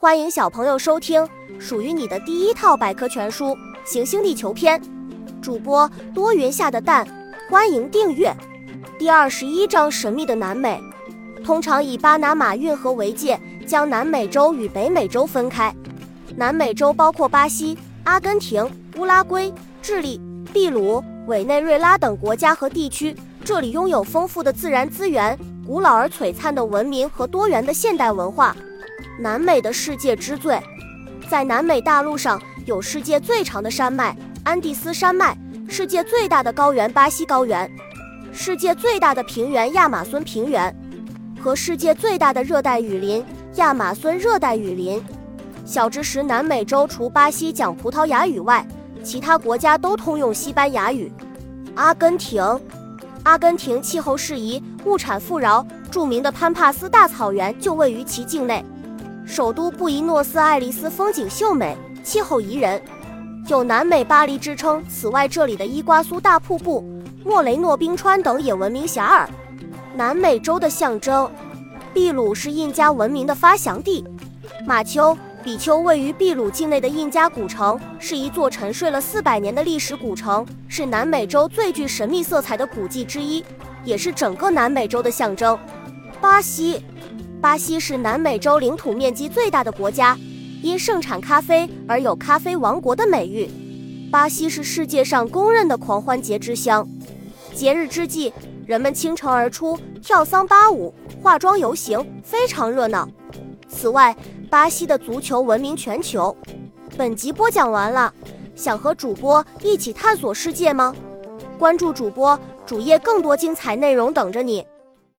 欢迎小朋友收听属于你的第一套百科全书《行星地球篇》，主播多云下的蛋，欢迎订阅。第二十一章：神秘的南美。通常以巴拿马运河为界，将南美洲与北美洲分开。南美洲包括巴西、阿根廷、乌拉圭、智利、秘鲁、委内瑞拉等国家和地区。这里拥有丰富的自然资源、古老而璀璨的文明和多元的现代文化。南美的世界之最，在南美大陆上有世界最长的山脉安第斯山脉，世界最大的高原巴西高原，世界最大的平原亚马孙平原，和世界最大的热带雨林亚马孙热带雨林。小知识：南美洲除巴西讲葡萄牙语外，其他国家都通用西班牙语。阿根廷，阿根廷气候适宜，物产富饶，著名的潘帕斯大草原就位于其境内。首都布宜诺斯艾利斯风景秀美，气候宜人，有“南美巴黎”之称。此外，这里的伊瓜苏大瀑布、莫雷诺冰川等也闻名遐迩。南美洲的象征，秘鲁是印加文明的发祥地。马丘比丘位于秘鲁境内的印加古城，是一座沉睡了四百年的历史古城，是南美洲最具神秘色彩的古迹之一，也是整个南美洲的象征。巴西。巴西是南美洲领土面积最大的国家，因盛产咖啡而有“咖啡王国”的美誉。巴西是世界上公认的狂欢节之乡，节日之际，人们倾城而出，跳桑巴舞、化妆游行，非常热闹。此外，巴西的足球闻名全球。本集播讲完了，想和主播一起探索世界吗？关注主播主页，更多精彩内容等着你。